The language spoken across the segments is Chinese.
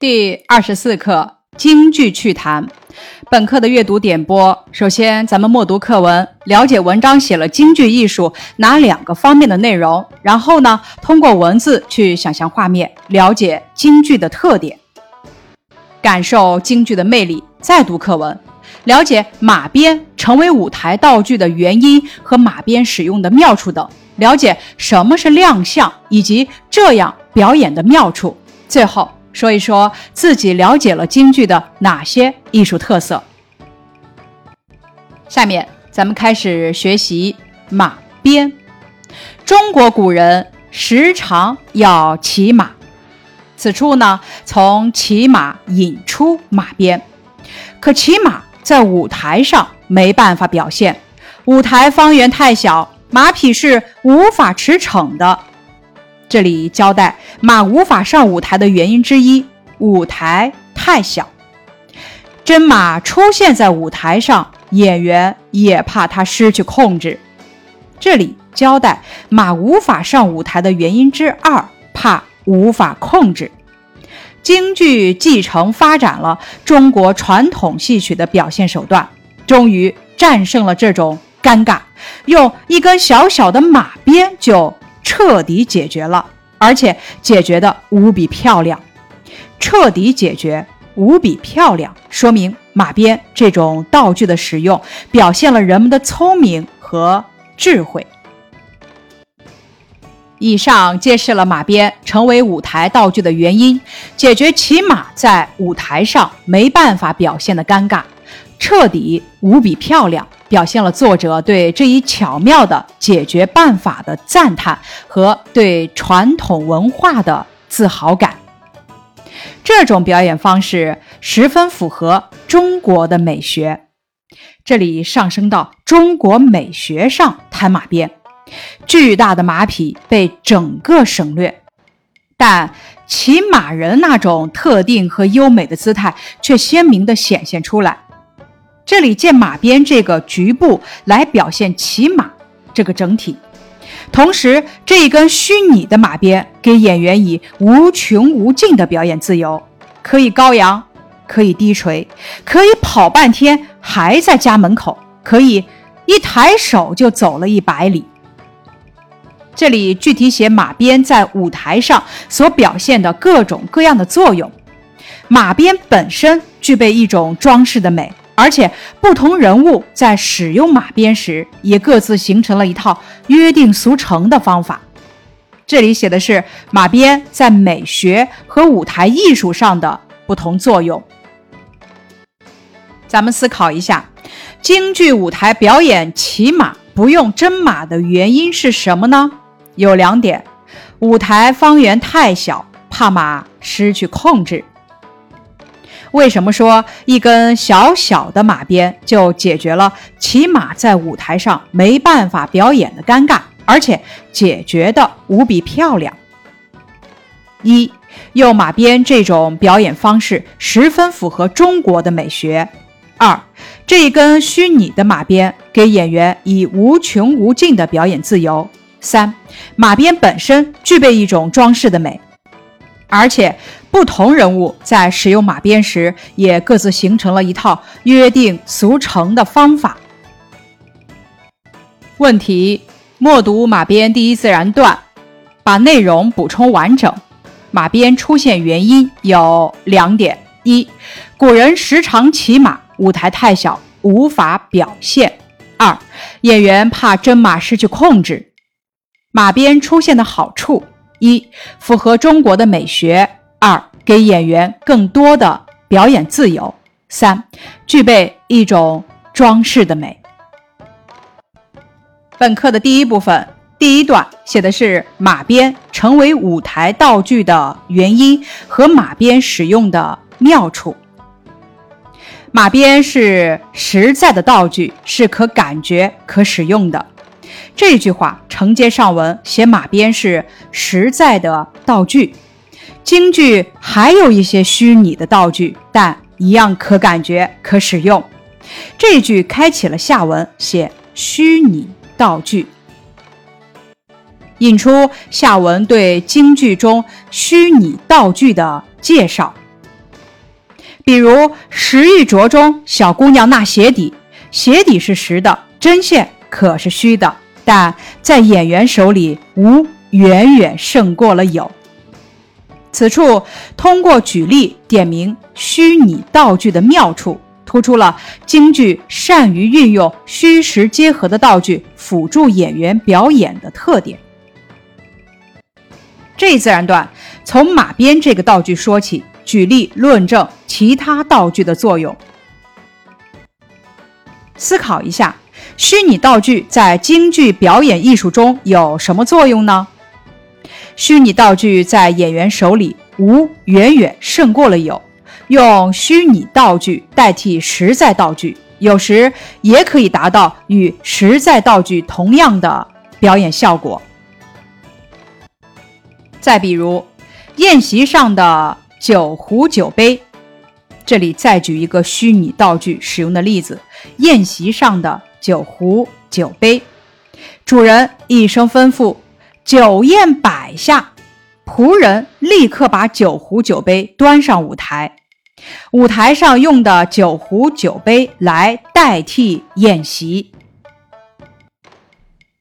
第二十四课京剧趣谈。本课的阅读点播，首先咱们默读课文，了解文章写了京剧艺术哪两个方面的内容，然后呢，通过文字去想象画面，了解京剧的特点，感受京剧的魅力。再读课文，了解马鞭成为舞台道具的原因和马鞭使用的妙处等，了解什么是亮相以及这样表演的妙处。最后。说一说自己了解了京剧的哪些艺术特色。下面咱们开始学习马鞭。中国古人时常要骑马，此处呢从骑马引出马鞭。可骑马在舞台上没办法表现，舞台方圆太小，马匹是无法驰骋的。这里交代马无法上舞台的原因之一，舞台太小。真马出现在舞台上，演员也怕它失去控制。这里交代马无法上舞台的原因之二，怕无法控制。京剧继承发展了中国传统戏曲的表现手段，终于战胜了这种尴尬，用一根小小的马鞭就。彻底解决了，而且解决的无比漂亮。彻底解决，无比漂亮，说明马鞭这种道具的使用，表现了人们的聪明和智慧。以上揭示了马鞭成为舞台道具的原因，解决骑马在舞台上没办法表现的尴尬。彻底无比漂亮，表现了作者对这一巧妙的解决办法的赞叹和对传统文化的自豪感。这种表演方式十分符合中国的美学。这里上升到中国美学上谈马鞭，巨大的马匹被整个省略，但骑马人那种特定和优美的姿态却鲜明地显现出来。这里借马鞭这个局部来表现骑马这个整体，同时这一根虚拟的马鞭给演员以无穷无尽的表演自由，可以高扬，可以低垂，可以跑半天还在家门口，可以一抬手就走了一百里。这里具体写马鞭在舞台上所表现的各种各样的作用，马鞭本身具备一种装饰的美。而且，不同人物在使用马鞭时，也各自形成了一套约定俗成的方法。这里写的是马鞭在美学和舞台艺术上的不同作用。咱们思考一下，京剧舞台表演骑马不用真马的原因是什么呢？有两点：舞台方圆太小，怕马失去控制。为什么说一根小小的马鞭就解决了骑马在舞台上没办法表演的尴尬，而且解决的无比漂亮？一，用马鞭这种表演方式十分符合中国的美学。二，这一根虚拟的马鞭给演员以无穷无尽的表演自由。三，马鞭本身具备一种装饰的美。而且，不同人物在使用马鞭时，也各自形成了一套约定俗成的方法。问题：默读马鞭第一自然段，把内容补充完整。马鞭出现原因有两点：一，古人时常骑马，舞台太小，无法表现；二，演员怕真马失去控制。马鞭出现的好处。一符合中国的美学，二给演员更多的表演自由，三具备一种装饰的美。本课的第一部分第一段写的是马鞭成为舞台道具的原因和马鞭使用的妙处。马鞭是实在的道具，是可感觉、可使用的。这句话承接上文，写马鞭是实在的道具。京剧还有一些虚拟的道具，但一样可感觉、可使用。这句开启了下文，写虚拟道具，引出下文对京剧中虚拟道具的介绍。比如《石玉镯》中小姑娘纳鞋底，鞋底是实的，针线可是虚的，但在演员手里无远远胜过了有。此处通过举例点明虚拟道具的妙处，突出了京剧善于运用虚实结合的道具辅助演员表演的特点。这自然段从马鞭这个道具说起，举例论证其他道具的作用。思考一下，虚拟道具在京剧表演艺术中有什么作用呢？虚拟道具在演员手里无远远胜过了有，用虚拟道具代替实在道具，有时也可以达到与实在道具同样的表演效果。再比如，宴席上的酒壶酒杯，这里再举一个虚拟道具使用的例子：宴席上的酒壶酒杯，主人一声吩咐。酒宴摆下，仆人立刻把酒壶酒杯端上舞台。舞台上用的酒壶酒杯来代替宴席。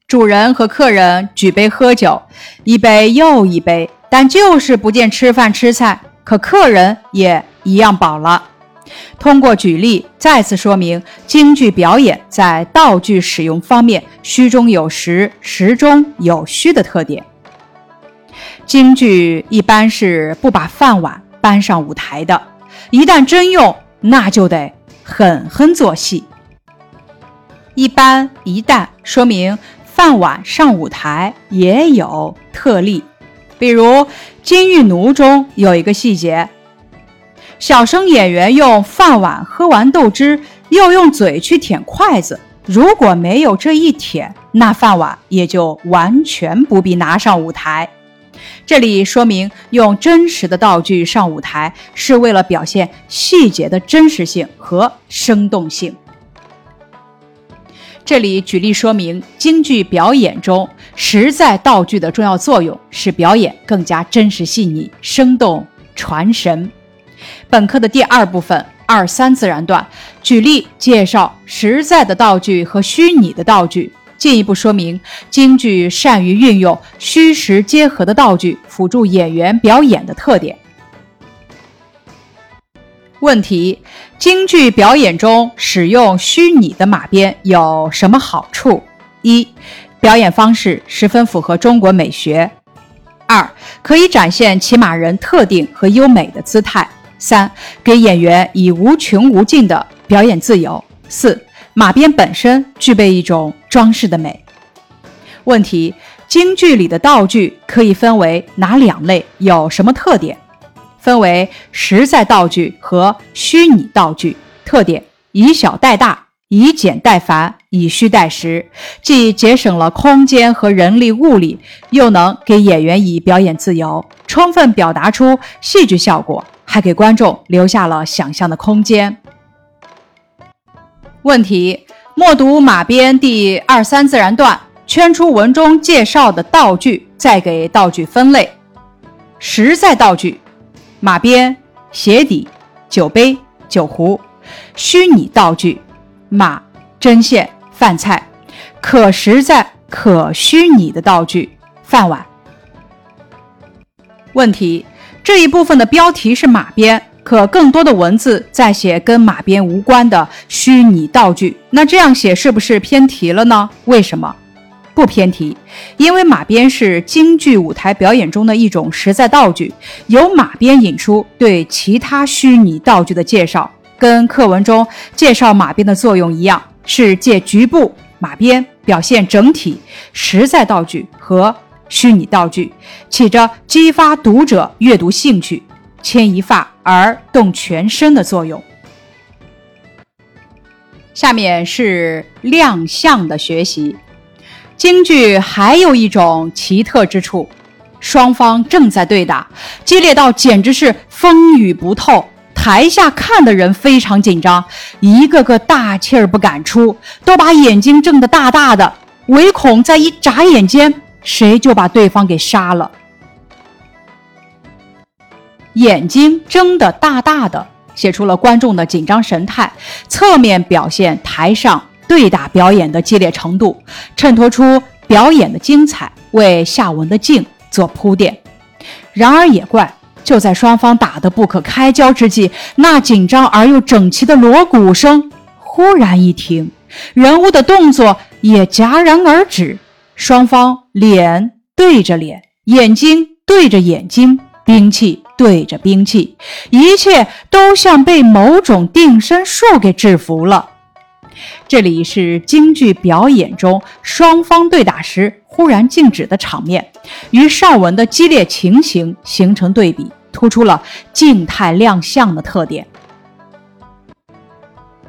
主人和客人举杯喝酒，一杯又一杯，但就是不见吃饭吃菜，可客人也一样饱了。通过举例，再次说明京剧表演在道具使用方面虚中有实、实中有虚的特点。京剧一般是不把饭碗搬上舞台的，一旦真用，那就得狠狠做戏。一般一旦说明饭碗上舞台也有特例，比如《金玉奴》中有一个细节。小生演员用饭碗喝完豆汁，又用嘴去舔筷子。如果没有这一舔，那饭碗也就完全不必拿上舞台。这里说明用真实的道具上舞台，是为了表现细节的真实性和生动性。这里举例说明京剧表演中实在道具的重要作用，使表演更加真实细腻、生动传神。本课的第二部分二三自然段，举例介绍实在的道具和虚拟的道具，进一步说明京剧善于运用虚实结合的道具辅助演员表演的特点。问题：京剧表演中使用虚拟的马鞭有什么好处？一、表演方式十分符合中国美学；二、可以展现骑马人特定和优美的姿态。三，给演员以无穷无尽的表演自由。四，马鞭本身具备一种装饰的美。问题：京剧里的道具可以分为哪两类？有什么特点？分为实在道具和虚拟道具。特点：以小代大，以简代繁，以虚代实，既节省了空间和人力物力，又能给演员以表演自由，充分表达出戏剧效果。还给观众留下了想象的空间。问题：默读马鞭第二三自然段，圈出文中介绍的道具，再给道具分类。实在道具：马鞭、鞋底、酒杯、酒壶；虚拟道具：马、针线、饭菜；可实在、可虚拟的道具：饭碗。问题。这一部分的标题是马鞭，可更多的文字在写跟马鞭无关的虚拟道具。那这样写是不是偏题了呢？为什么不偏题？因为马鞭是京剧舞台表演中的一种实在道具，由马鞭引出对其他虚拟道具的介绍，跟课文中介绍马鞭的作用一样，是借局部马鞭表现整体实在道具和。虚拟道具起着激发读者阅读兴趣、牵一发而动全身的作用。下面是亮相的学习。京剧还有一种奇特之处，双方正在对打，激烈到简直是风雨不透。台下看的人非常紧张，一个个大气儿不敢出，都把眼睛睁得大大的，唯恐在一眨眼间。谁就把对方给杀了。眼睛睁得大大的，写出了观众的紧张神态，侧面表现台上对打表演的激烈程度，衬托出表演的精彩，为下文的静做铺垫。然而也怪，就在双方打得不可开交之际，那紧张而又整齐的锣鼓声忽然一停，人物的动作也戛然而止，双方脸对着脸，眼睛对着眼睛。兵器对着兵器，一切都像被某种定身术给制服了。这里是京剧表演中双方对打时忽然静止的场面，与上文的激烈情形形成对比，突出了静态亮相的特点。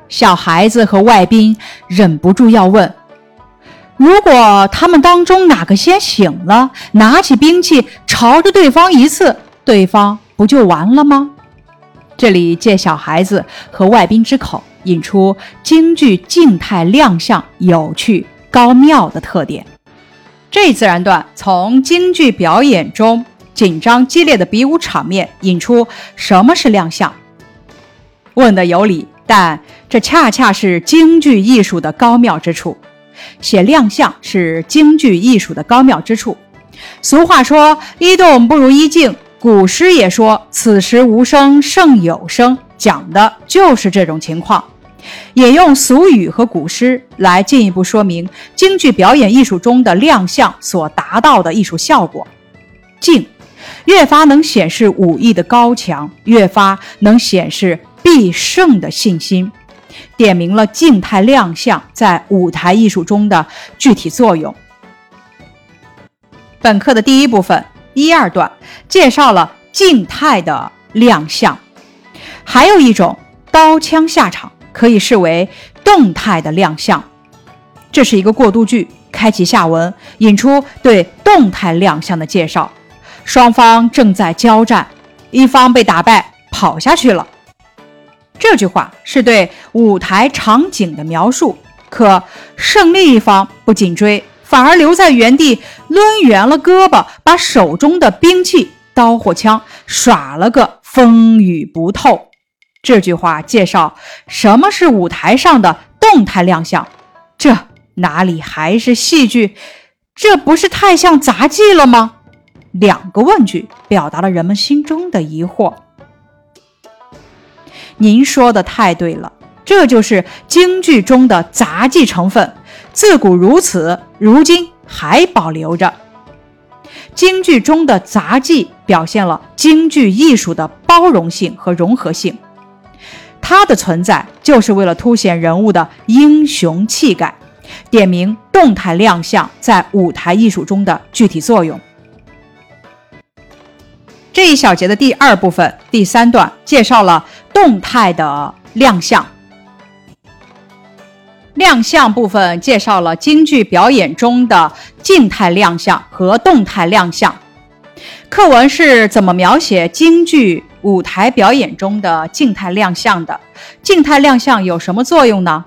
小孩子和外宾忍不住要问：如果他们当中哪个先醒了，拿起兵器朝着对方一刺？对方不就完了吗？这里借小孩子和外宾之口，引出京剧静态亮相有趣高妙的特点。这自然段从京剧表演中紧张激烈的比武场面，引出什么是亮相。问的有理，但这恰恰是京剧艺术的高妙之处。写亮相是京剧艺术的高妙之处。俗话说：“一动不如一静。”古诗也说：“此时无声胜有声”，讲的就是这种情况。也用俗语和古诗来进一步说明京剧表演艺术中的亮相所达到的艺术效果。静，越发能显示武艺的高强，越发能显示必胜的信心，点明了静态亮相在舞台艺术中的具体作用。本课的第一部分。一二段介绍了静态的亮相，还有一种刀枪下场可以视为动态的亮相。这是一个过渡句，开启下文，引出对动态亮相的介绍。双方正在交战，一方被打败，跑下去了。这句话是对舞台场景的描述，可胜利一方不紧追。反而留在原地，抡圆了胳膊，把手中的兵器刀或枪耍了个风雨不透。这句话介绍什么是舞台上的动态亮相，这哪里还是戏剧？这不是太像杂技了吗？两个问句表达了人们心中的疑惑。您说的太对了，这就是京剧中的杂技成分。自古如此，如今还保留着。京剧中的杂技表现了京剧艺术的包容性和融合性，它的存在就是为了凸显人物的英雄气概，点明动态亮相在舞台艺术中的具体作用。这一小节的第二部分第三段介绍了动态的亮相。亮相部分介绍了京剧表演中的静态亮相和动态亮相。课文是怎么描写京剧舞台表演中的静态亮相的？静态亮相有什么作用呢？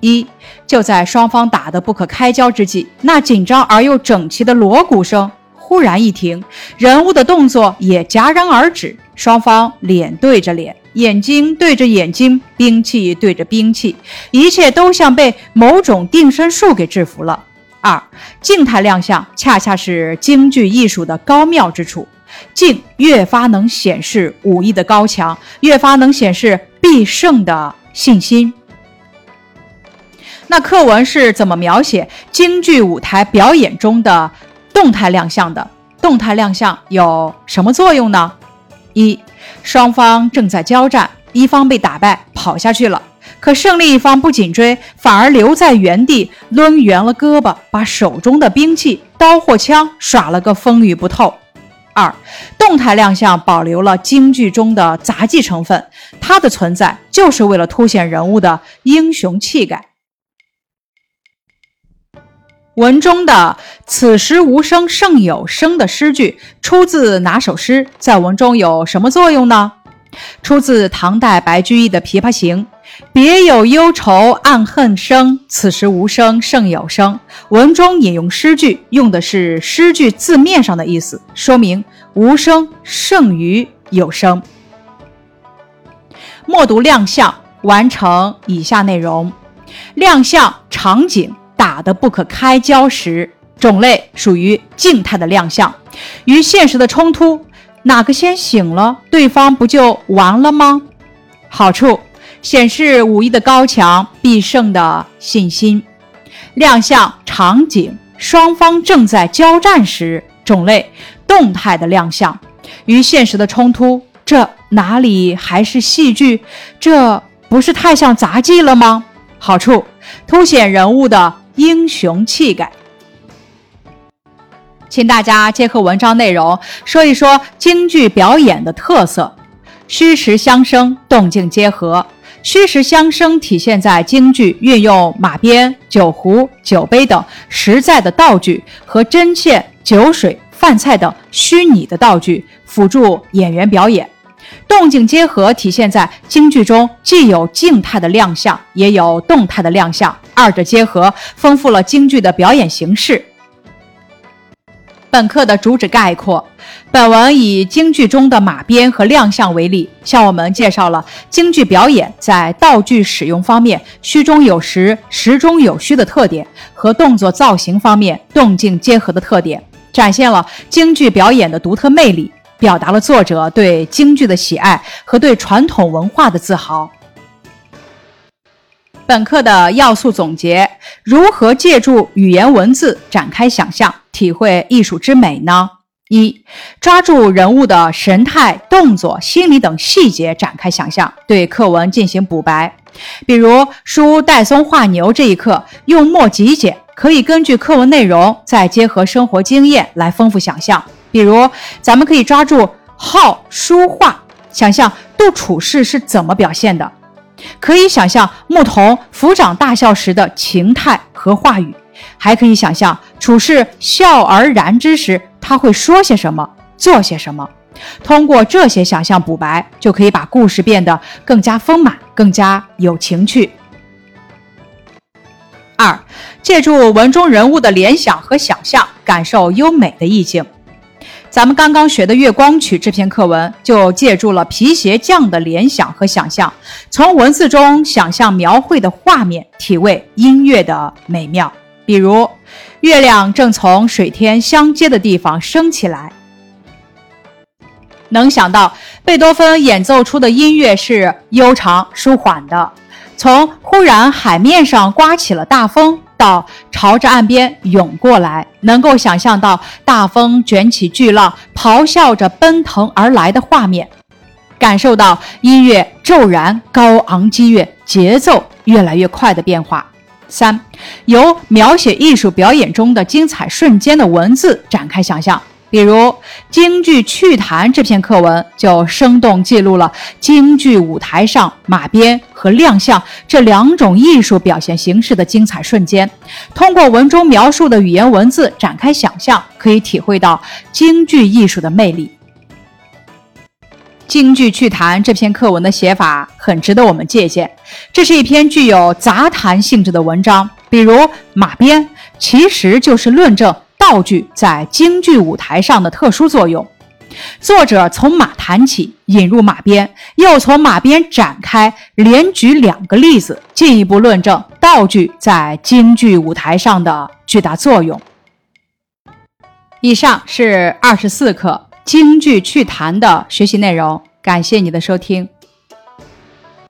一，就在双方打得不可开交之际，那紧张而又整齐的锣鼓声忽然一停，人物的动作也戛然而止，双方脸对着脸。眼睛对着眼睛，兵器对着兵器，一切都像被某种定身术给制服了。二，静态亮相恰恰是京剧艺术的高妙之处，静越发能显示武艺的高强，越发能显示必胜的信心。那课文是怎么描写京剧舞台表演中的动态亮相的？动态亮相有什么作用呢？一双方正在交战，一方被打败，跑下去了。可胜利一方不紧追，反而留在原地，抡圆了胳膊，把手中的兵器刀或枪耍了个风雨不透。二，动态亮相保留了京剧中的杂技成分，它的存在就是为了凸显人物的英雄气概。文中的“此时无声胜有声”的诗句出自哪首诗？在文中有什么作用呢？出自唐代白居易的《琵琶行》：“别有忧愁暗恨生，此时无声胜有声。”文中引用诗句，用的是诗句字面上的意思，说明无声胜于有声。默读亮相，完成以下内容：亮相场景打得不可开交时，种类属于静态的亮相，与现实的冲突，哪个先醒了，对方不就完了吗？好处显示武艺的高强、必胜的信心。亮相场景双方正在交战时，种类动态的亮相，与现实的冲突。这哪里还是戏剧？这不是太像杂技了吗？好处凸显人物的英雄气概。请大家结合文章内容说一说京剧表演的特色。虚实相生，动静结合。虚实相生体现在京剧运用马鞭、酒壶、酒杯等实在的道具和针线、酒水、饭菜等虚拟的道具辅助演员表演。动静结合体现在京剧中，既有静态的亮相，也有动态的亮相，二者结合，丰富了京剧的表演形式。本课的主旨概括：本文以京剧中的马鞭和亮相为例，向我们介绍了京剧表演在道具使用方面虚中有实、实中有虚的特点，和动作造型方面动静结合的特点，展现了京剧表演的独特魅力。表达了作者对京剧的喜爱和对传统文化的自豪。本课的要素总结：如何借助语言文字展开想象，体会艺术之美呢？一、抓住人物的神态、动作、心理等细节展开想象，对课文进行补白。比如书戴松画牛这一课，用墨极简，可以根据课文内容，再结合生活经验来丰富想象。比如，咱们可以抓住好书画，想象杜处士是怎么表现的；可以想象牧童抚掌大笑时的情态和话语；还可以想象处士笑而然之时，他会说些什么，做些什么。通过这些想象补白，就可以把故事变得更加丰满，更加有情趣。二，借助文中人物的联想和想象，感受优美的意境。咱们刚刚学的《月光曲》这篇课文，就借助了皮鞋匠的联想和想象，从文字中想象描绘的画面，体味音乐的美妙。比如，月亮正从水天相接的地方升起来，能想到贝多芬演奏出的音乐是悠长舒缓的。从忽然海面上刮起了大风。到朝着岸边涌过来，能够想象到大风卷起巨浪，咆哮着奔腾而来的画面，感受到音乐骤然高昂激越，节奏越来越快的变化。三，由描写艺术表演中的精彩瞬间的文字展开想象。比如京剧趣谈这篇课文，就生动记录了京剧舞台上马鞭和亮相这两种艺术表现形式的精彩瞬间。通过文中描述的语言文字展开想象，可以体会到京剧艺术的魅力。京剧趣谈这篇课文的写法很值得我们借鉴，这是一篇具有杂谈性质的文章。比如马鞭，其实就是论证。道具在京剧舞台上的特殊作用，作者从马谈起，引入马鞭，又从马鞭展开，连举两个例子，进一步论证道具在京剧舞台上的巨大作用。以上是二十四课京剧趣谈的学习内容，感谢你的收听。